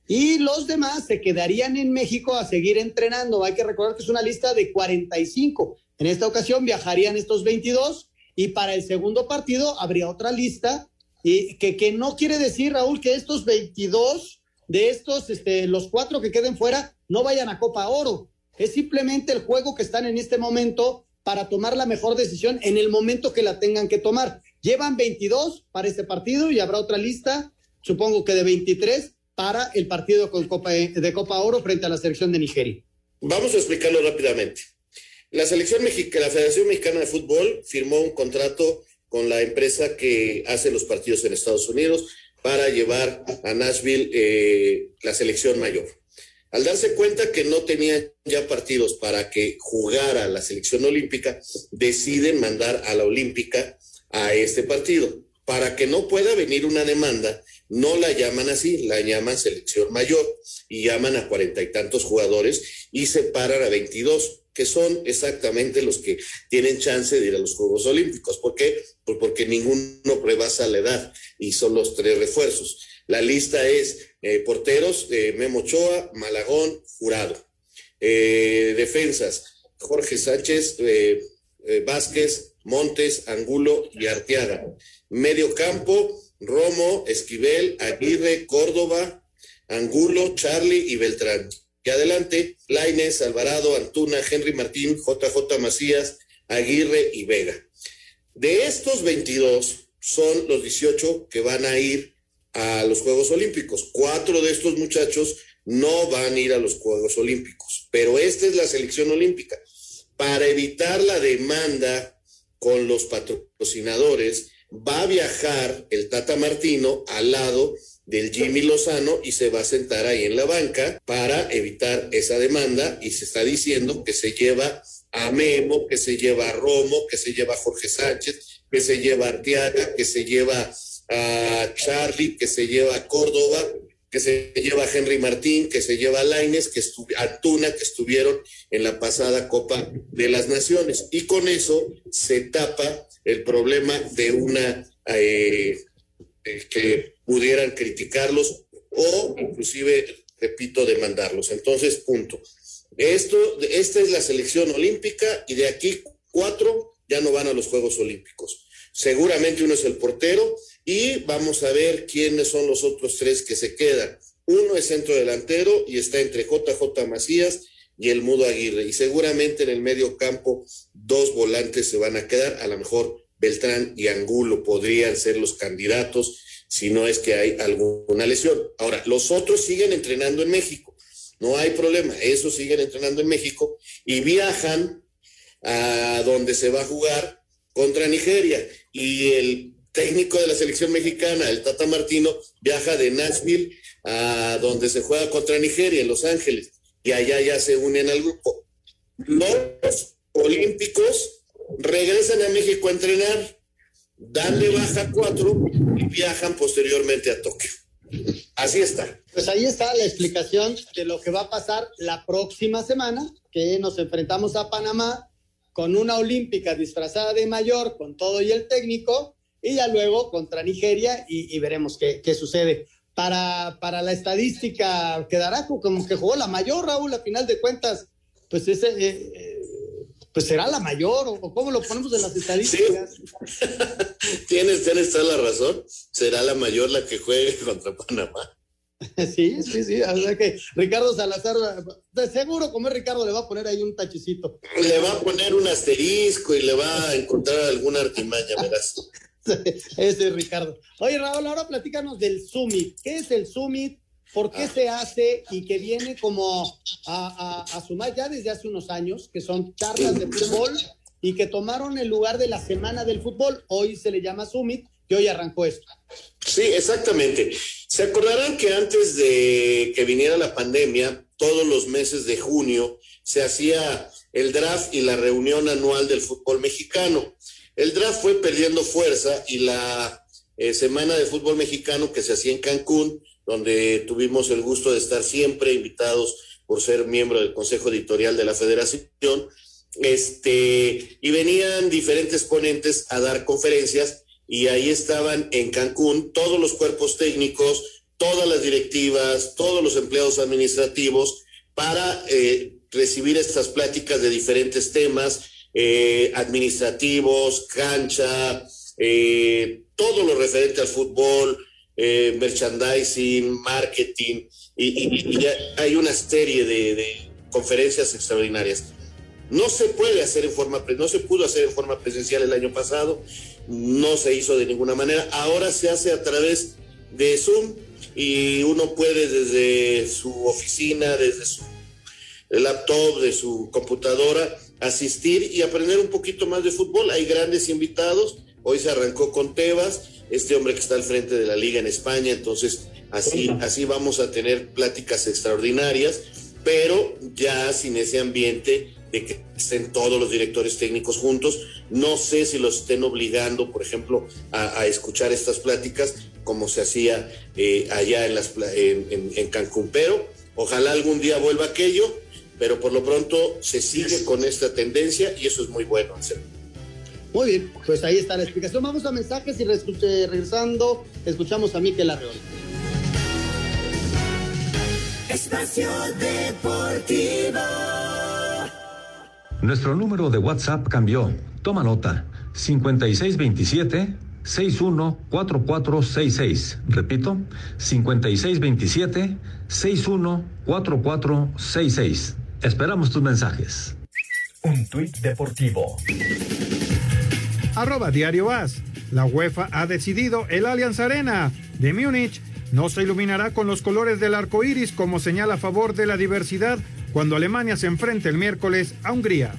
Y los demás se quedarían en México a seguir entrenando. Hay que recordar que es una lista de 45. En esta ocasión viajarían estos 22 y para el segundo partido habría otra lista y que, que no quiere decir, Raúl, que estos 22 de estos, este, los cuatro que queden fuera, no vayan a Copa Oro. Es simplemente el juego que están en este momento para tomar la mejor decisión en el momento que la tengan que tomar. Llevan 22 para este partido y habrá otra lista, supongo que de 23, para el partido con Copa, de Copa Oro frente a la selección de Nigeria. Vamos a explicarlo rápidamente. La selección mexicana, la Federación Mexicana de Fútbol firmó un contrato con la empresa que hace los partidos en Estados Unidos para llevar a Nashville eh, la selección mayor. Al darse cuenta que no tenían ya partidos para que jugara la selección olímpica, deciden mandar a la olímpica a este partido. Para que no pueda venir una demanda, no la llaman así, la llaman selección mayor y llaman a cuarenta y tantos jugadores y separan a veintidós que son exactamente los que tienen chance de ir a los Juegos Olímpicos. ¿Por qué? Pues porque ninguno prebasa la edad y son los tres refuerzos. La lista es eh, porteros, eh, Memo Ochoa, Malagón, Jurado. Eh, defensas, Jorge Sánchez, Vázquez, Montes, Angulo y Arteaga. Medio campo, Romo, Esquivel, Aguirre, Córdoba, Angulo, Charlie y Beltrán. Que adelante, Laines, Alvarado, Antuna, Henry Martín, JJ Macías, Aguirre y Vega. De estos 22 son los 18 que van a ir a los Juegos Olímpicos. Cuatro de estos muchachos no van a ir a los Juegos Olímpicos, pero esta es la selección olímpica. Para evitar la demanda con los patrocinadores, va a viajar el Tata Martino al lado del Jimmy Lozano y se va a sentar ahí en la banca para evitar esa demanda y se está diciendo que se lleva a Memo, que se lleva a Romo, que se lleva a Jorge Sánchez, que se lleva a Arteaga, que se lleva a Charlie, que se lleva a Córdoba, que se lleva a Henry Martín, que se lleva a Laines, que a Tuna, que estuvieron en la pasada Copa de las Naciones. Y con eso se tapa el problema de una eh, eh, que pudieran criticarlos o inclusive, repito, demandarlos. Entonces, punto. Esto, esta es la selección olímpica y de aquí cuatro ya no van a los Juegos Olímpicos. Seguramente uno es el portero y vamos a ver quiénes son los otros tres que se quedan. Uno es centro delantero y está entre JJ Macías y el Mudo Aguirre. Y seguramente en el medio campo dos volantes se van a quedar. A lo mejor Beltrán y Angulo podrían ser los candidatos si no es que hay alguna lesión. Ahora, los otros siguen entrenando en México. No hay problema. Esos siguen entrenando en México y viajan a donde se va a jugar contra Nigeria. Y el técnico de la selección mexicana, el Tata Martino, viaja de Nashville a donde se juega contra Nigeria, en Los Ángeles, y allá ya se unen al grupo. Los olímpicos regresan a México a entrenar, dan baja cuatro y viajan posteriormente a Tokio. Así está. Pues ahí está la explicación de lo que va a pasar la próxima semana, que nos enfrentamos a Panamá con una olímpica disfrazada de mayor, con todo y el técnico, y ya luego contra Nigeria y, veremos qué, qué sucede. Para, para, la estadística quedará como que jugó la mayor, Raúl, a final de cuentas, pues ese, eh, eh, pues será la mayor, o, cómo lo ponemos en las estadísticas. tienes, tienes toda la razón, será la mayor la que juegue contra Panamá. Sí, sí, sí. O sea que Ricardo Salazar, de seguro como es Ricardo, le va a poner ahí un tachicito. Le va a poner un asterisco y le va a encontrar alguna artimaña, verás. Ese es Ricardo. Oye, Raúl, ahora platícanos del Summit. ¿Qué es el Summit? ¿Por qué se hace y que viene como a, a, sumar ya desde hace unos años, que son charlas de fútbol y que tomaron el lugar de la Semana del Fútbol? Hoy se le llama Summit, que hoy arrancó esto. Sí, exactamente. Se acordarán que antes de que viniera la pandemia, todos los meses de junio se hacía el draft y la reunión anual del fútbol mexicano. El draft fue perdiendo fuerza y la eh, semana de fútbol mexicano que se hacía en Cancún, donde tuvimos el gusto de estar siempre invitados por ser miembro del Consejo Editorial de la Federación, este, y venían diferentes ponentes a dar conferencias y ahí estaban en Cancún todos los cuerpos técnicos, todas las directivas, todos los empleados administrativos para eh, recibir estas pláticas de diferentes temas eh, administrativos, cancha, eh, todo lo referente al fútbol, eh, merchandising, marketing, y, hay una serie de, conferencias extraordinarias. No se puede hacer en forma, no se pudo hacer en forma presencial el año pasado, no se hizo de ninguna manera, ahora se hace a través de Zoom y uno puede desde su oficina, desde su laptop, de su computadora, asistir y aprender un poquito más de fútbol. Hay grandes invitados. Hoy se arrancó con Tebas, este hombre que está al frente de la liga en España. Entonces, así, así vamos a tener pláticas extraordinarias, pero ya sin ese ambiente de que estén todos los directores técnicos juntos. No sé si los estén obligando, por ejemplo, a, escuchar estas pláticas como se hacía eh, allá en, las, en, en Cancún, pero ojalá algún día vuelva aquello pero por lo pronto se sigue con esta tendencia y eso es muy bueno, Muy bien, pues ahí está la explicación. Vamos a mensajes y regresando escuchamos a Miquel Arreola. Espacio Deportivo. Nuestro número de WhatsApp cambió. Toma nota. 5627 614466. Repito, 5627 614466. Esperamos tus mensajes. Un tuit deportivo. Arroba Diario As. La UEFA ha decidido el Allianz Arena de Múnich no se iluminará con los colores del arco iris como señal a favor de la diversidad cuando Alemania se enfrente el miércoles a Hungría.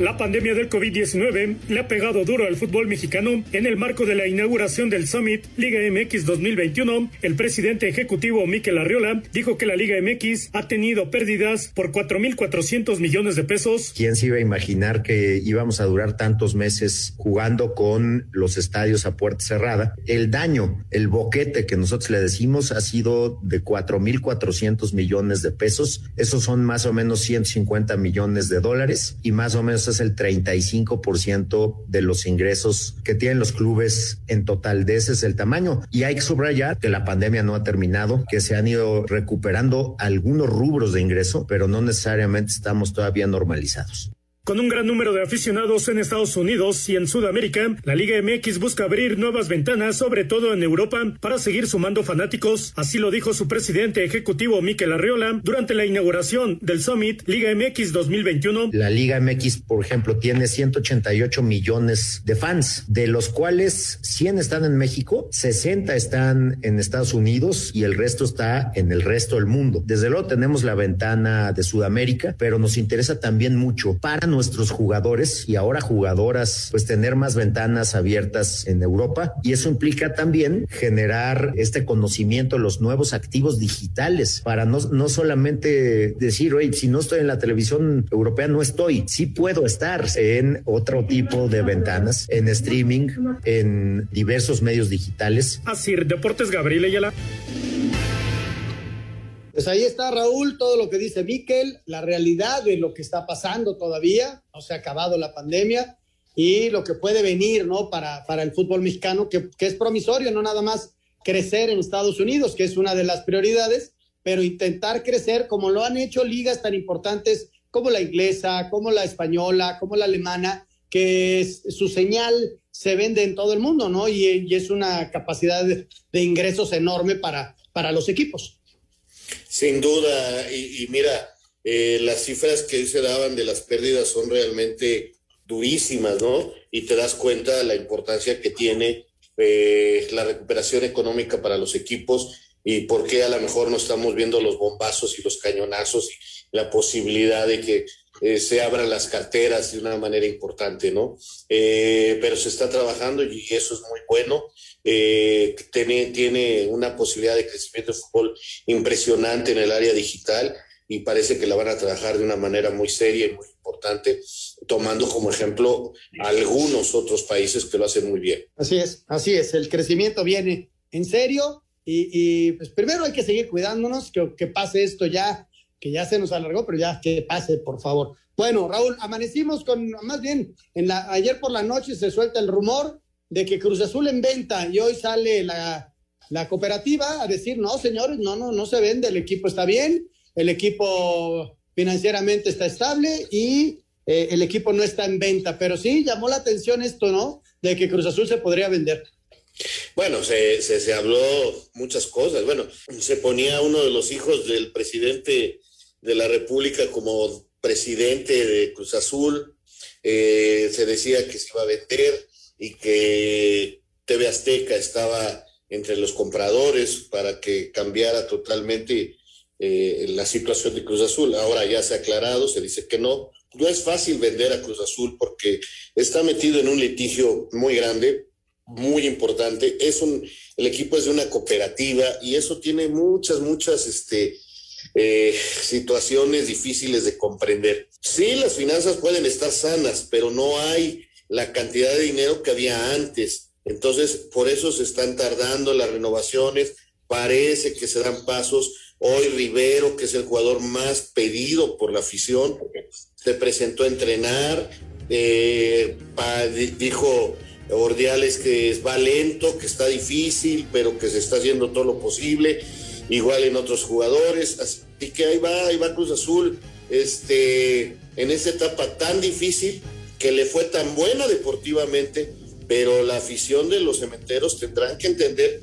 La pandemia del COVID-19 le ha pegado duro al fútbol mexicano. En el marco de la inauguración del Summit Liga MX 2021, el presidente ejecutivo Miquel Arriola dijo que la Liga MX ha tenido pérdidas por 4.400 millones de pesos. ¿Quién se iba a imaginar que íbamos a durar tantos meses jugando con los estadios a puerta cerrada? El daño, el boquete que nosotros le decimos ha sido de 4.400 millones de pesos. Esos son más o menos 150 millones de dólares y más o menos es el 35% de los ingresos que tienen los clubes en total. De ese es el tamaño. Y hay que subrayar que la pandemia no ha terminado, que se han ido recuperando algunos rubros de ingreso, pero no necesariamente estamos todavía normalizados. Con un gran número de aficionados en Estados Unidos y en Sudamérica, la Liga MX busca abrir nuevas ventanas, sobre todo en Europa, para seguir sumando fanáticos. Así lo dijo su presidente ejecutivo Miquel Arriola durante la inauguración del Summit Liga MX 2021. La Liga MX, por ejemplo, tiene 188 millones de fans, de los cuales 100 están en México, 60 están en Estados Unidos y el resto está en el resto del mundo. Desde luego tenemos la ventana de Sudamérica, pero nos interesa también mucho para nuestros jugadores y ahora jugadoras, pues tener más ventanas abiertas en Europa y eso implica también generar este conocimiento los nuevos activos digitales para no, no solamente decir, oye, si no estoy en la televisión europea, no estoy. Sí puedo estar en otro tipo de ventanas, en streaming, en diversos medios digitales. Así, Deportes Gabriel Ayala. Pues ahí está Raúl, todo lo que dice Miquel, la realidad de lo que está pasando todavía, no se ha acabado la pandemia y lo que puede venir, ¿no? Para, para el fútbol mexicano, que, que es promisorio, no nada más crecer en Estados Unidos, que es una de las prioridades, pero intentar crecer como lo han hecho ligas tan importantes como la inglesa, como la española, como la alemana, que es, su señal se vende en todo el mundo, ¿no? Y, y es una capacidad de, de ingresos enorme para, para los equipos. Sin duda, y, y mira, eh, las cifras que se daban de las pérdidas son realmente durísimas, ¿no? Y te das cuenta de la importancia que tiene eh, la recuperación económica para los equipos y por qué a lo mejor no estamos viendo los bombazos y los cañonazos y la posibilidad de que eh, se abran las carteras de una manera importante, ¿no? Eh, pero se está trabajando y eso es muy bueno. Eh, tiene, tiene una posibilidad de crecimiento de fútbol impresionante en el área digital y parece que la van a trabajar de una manera muy seria y muy importante, tomando como ejemplo algunos otros países que lo hacen muy bien. Así es, así es, el crecimiento viene en serio y, y pues primero hay que seguir cuidándonos, que, que pase esto ya que ya se nos alargó, pero ya que pase, por favor. Bueno, Raúl, amanecimos con, más bien, ayer por la noche se suelta el rumor de que Cruz Azul en venta y hoy sale la, la cooperativa a decir, no, señores, no, no, no se vende, el equipo está bien, el equipo financieramente está estable y eh, el equipo no está en venta, pero sí llamó la atención esto, ¿no? De que Cruz Azul se podría vender. Bueno, se, se, se, habló muchas cosas. Bueno, se ponía uno de los hijos del presidente de la República como presidente de Cruz Azul. Eh, se decía que se iba a vender y que TV Azteca estaba entre los compradores para que cambiara totalmente eh, la situación de Cruz Azul. Ahora ya se ha aclarado, se dice que no. No es fácil vender a Cruz Azul porque está metido en un litigio muy grande, muy importante. Es un, el equipo es de una cooperativa y eso tiene muchas, muchas, este, eh, situaciones difíciles de comprender. Sí, las finanzas pueden estar sanas, pero no hay la cantidad de dinero que había antes. Entonces, por eso se están tardando las renovaciones. Parece que se dan pasos. Hoy Rivero, que es el jugador más pedido por la afición, se presentó a entrenar. Eh, dijo Ordiales que va lento, que está difícil, pero que se está haciendo todo lo posible igual en otros jugadores, así que ahí va, ahí va Cruz Azul, este, en esta etapa tan difícil, que le fue tan buena deportivamente, pero la afición de los cementeros tendrán que entender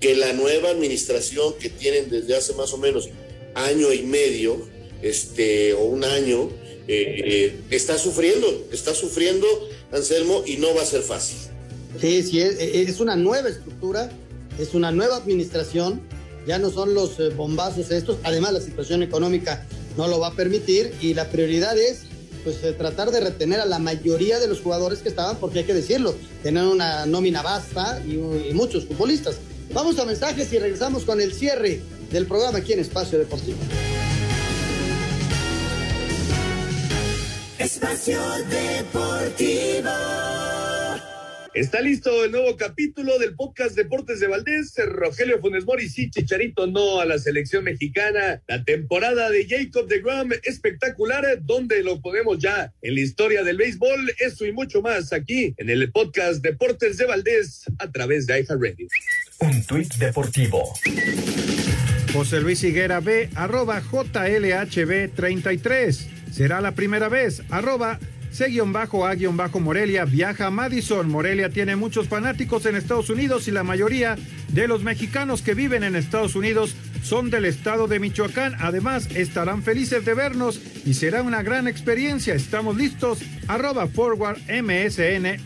que la nueva administración que tienen desde hace más o menos año y medio, este, o un año, eh, eh, está sufriendo, está sufriendo Anselmo y no va a ser fácil. Sí, sí, es, es una nueva estructura, es una nueva administración ya no son los eh, bombazos estos, además la situación económica no lo va a permitir y la prioridad es pues eh, tratar de retener a la mayoría de los jugadores que estaban, porque hay que decirlo, tener una nómina vasta y, y muchos futbolistas. Vamos a mensajes y regresamos con el cierre del programa aquí en Espacio Deportivo. Espacio Deportivo. Está listo el nuevo capítulo del podcast Deportes de Valdés. Rogelio Funes Mori sí, Chicharito no a la selección mexicana. La temporada de Jacob de Gram espectacular, donde lo ponemos ya en la historia del béisbol. Eso y mucho más aquí en el podcast Deportes de Valdés a través de iHeartRadio. Un tuit deportivo. José Luis Higuera B, arroba JLHB33. Será la primera vez, arroba C-A-Morelia viaja a Madison. Morelia tiene muchos fanáticos en Estados Unidos y la mayoría de los mexicanos que viven en Estados Unidos son del estado de Michoacán. Además, estarán felices de vernos y será una gran experiencia. Estamos listos. Arroba Forward MSN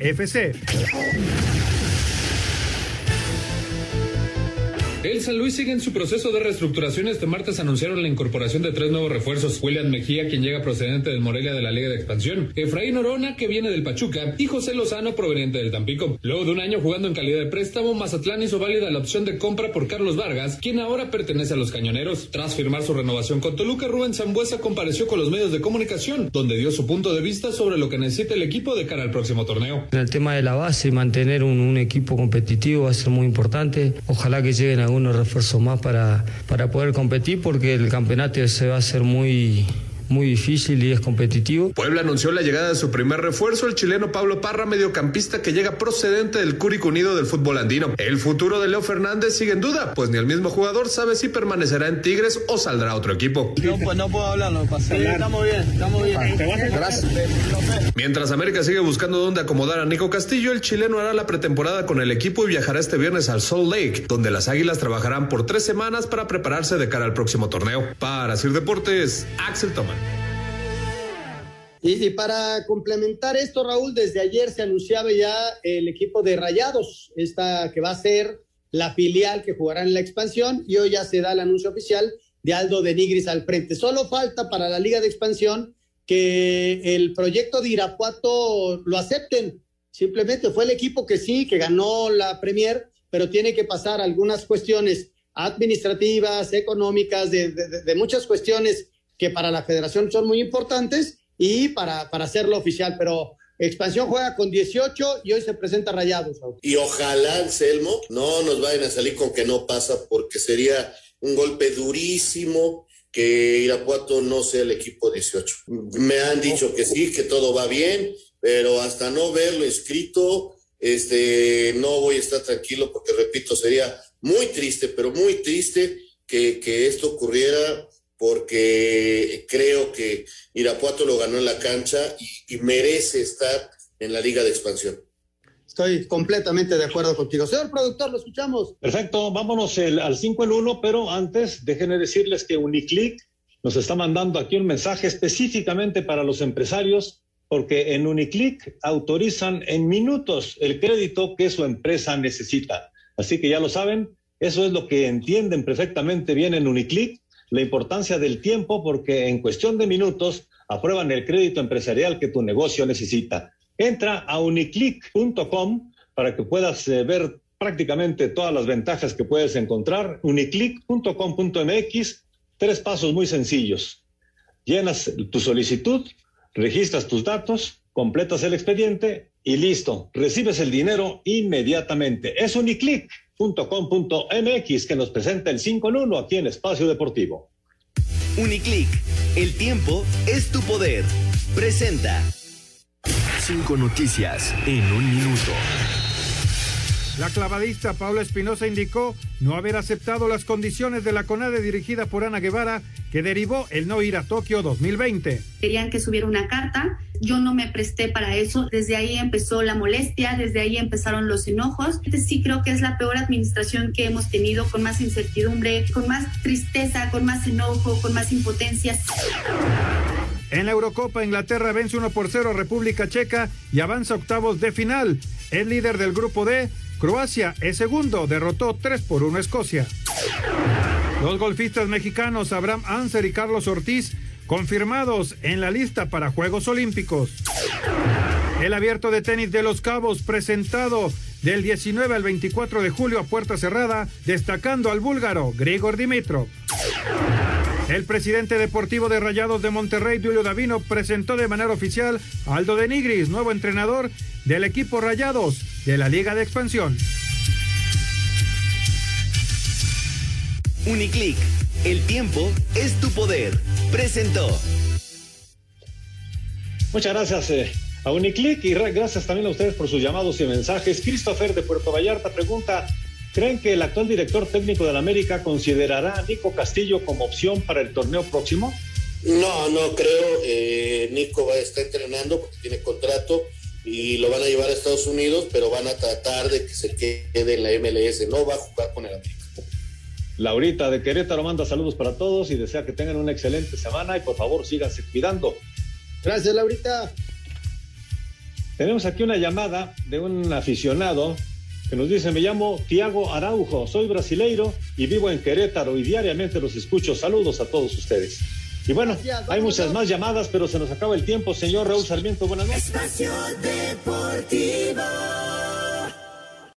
El San Luis sigue en su proceso de reestructuración. Este martes anunciaron la incorporación de tres nuevos refuerzos. William Mejía, quien llega procedente del Morelia de la Liga de Expansión. Efraín Orona, que viene del Pachuca. Y José Lozano, proveniente del Tampico. Luego de un año jugando en calidad de préstamo, Mazatlán hizo válida la opción de compra por Carlos Vargas, quien ahora pertenece a los Cañoneros. Tras firmar su renovación con Toluca, Rubén Zambuesa compareció con los medios de comunicación, donde dio su punto de vista sobre lo que necesita el equipo de cara al próximo torneo. En el tema de la base, mantener un, un equipo competitivo va a ser muy importante. Ojalá que lleguen algunos refuerzos más para, para poder competir porque el campeonato se va a hacer muy, muy difícil y es competitivo. Puebla anunció la llegada de su primer refuerzo, el chileno Pablo Parra, mediocampista que llega procedente del Cúrico Unido del fútbol andino. El futuro de Leo Fernández sigue en duda, pues ni el mismo jugador sabe si permanecerá en Tigres o saldrá a otro equipo. No, pues no puedo hablar, no pasa. Sí, estamos bien, estamos bien. Gracias. Mientras América sigue buscando dónde acomodar a Nico Castillo, el chileno hará la pretemporada con el equipo y viajará este viernes al Salt Lake, donde las Águilas trabajarán por tres semanas para prepararse de cara al próximo torneo. Para Sir Deportes, Axel Toman. Y, para complementar esto, Raúl, desde ayer se anunciaba ya el equipo de Rayados, esta que va a ser la filial que jugará en la expansión, y hoy ya se da el anuncio oficial de Aldo de Nigris al frente. Solo falta para la Liga de Expansión que el proyecto de Irapuato lo acepten. Simplemente fue el equipo que sí, que ganó la Premier, pero tiene que pasar algunas cuestiones administrativas, económicas, de, de muchas cuestiones que para la federación son muy importantes y para, para hacerlo oficial, pero Expansión juega con 18 y hoy se presenta Rayados. Y ojalá, Anselmo, no nos vayan a salir con que no pasa, porque sería un golpe durísimo que Irapuato no sea el equipo 18. Me han dicho que sí, que todo va bien, pero hasta no verlo escrito, este, no voy a estar tranquilo porque, repito, sería muy triste, pero muy triste que, que esto ocurriera porque creo que Irapuato lo ganó en la cancha y, y, merece estar en la Liga de Expansión. Estoy completamente de acuerdo contigo. Señor productor, lo escuchamos. Perfecto, vámonos el, al 5 en 1, pero antes déjenme decirles que Uniclick nos está mandando aquí un mensaje específicamente para los empresarios, porque en Uniclick autorizan en minutos el crédito que su empresa necesita. Así que ya lo saben, eso es lo que entienden perfectamente bien en Uniclick la importancia del tiempo porque en cuestión de minutos aprueban el crédito empresarial que tu negocio necesita. Entra a uniclick.com para que puedas eh, ver prácticamente todas las ventajas que puedes encontrar. uniclick.com.mx, tres pasos muy sencillos. Llenas tu solicitud, registras tus datos, completas el expediente y listo, recibes el dinero inmediatamente. Es uniclick.com.mx que nos presenta el 5 en 1 aquí en Espacio Deportivo. Uniclick, el tiempo es tu poder. Presenta cinco noticias en un minuto. La clavadista Paula Espinosa indicó no haber aceptado las condiciones de la CONADE dirigida por Ana Guevara, que derivó el no ir a Tokio 2020. Querían que subiera una carta, yo no me presté para eso, desde ahí empezó la molestia, desde ahí empezaron los enojos. Sí creo que es la peor administración que hemos tenido, con más incertidumbre, con más tristeza, con más enojo, con más impotencia. En la Eurocopa, Inglaterra vence 1 por 0 a República Checa y avanza octavos de final. Es líder del grupo D. Croacia es segundo, derrotó 3 por 1 a Escocia. Los golfistas mexicanos Abraham Anser y Carlos Ortiz confirmados en la lista para Juegos Olímpicos. El abierto de tenis de Los Cabos presentado del 19 al 24 de julio a puerta cerrada, destacando al búlgaro Grigor Dimitrov. El presidente deportivo de Rayados de Monterrey, Julio Davino, presentó de manera oficial a Aldo de Nigris, nuevo entrenador del equipo Rayados de la Liga de Expansión. Uniclick, el tiempo es tu poder. Presentó. Muchas gracias eh, a Uniclick y gracias también a ustedes por sus llamados y mensajes. Christopher de Puerto Vallarta pregunta, ¿creen que el actual director técnico de la América considerará a Nico Castillo como opción para el torneo próximo? No, no creo. Eh, Nico va a estar entrenando porque tiene contrato y lo van a llevar a Estados Unidos, pero van a tratar de que se quede en la MLS. No va a jugar con el América. Laurita de Querétaro manda saludos para todos y desea que tengan una excelente semana y por favor síganse cuidando. Gracias, Laurita. Tenemos aquí una llamada de un aficionado que nos dice, me llamo Tiago Araujo, soy brasileiro y vivo en Querétaro y diariamente los escucho. Saludos a todos ustedes. Y bueno, hay muchas más llamadas, pero se nos acaba el tiempo. Señor Raúl Sarmiento, buenas noches. Espacio Deportivo.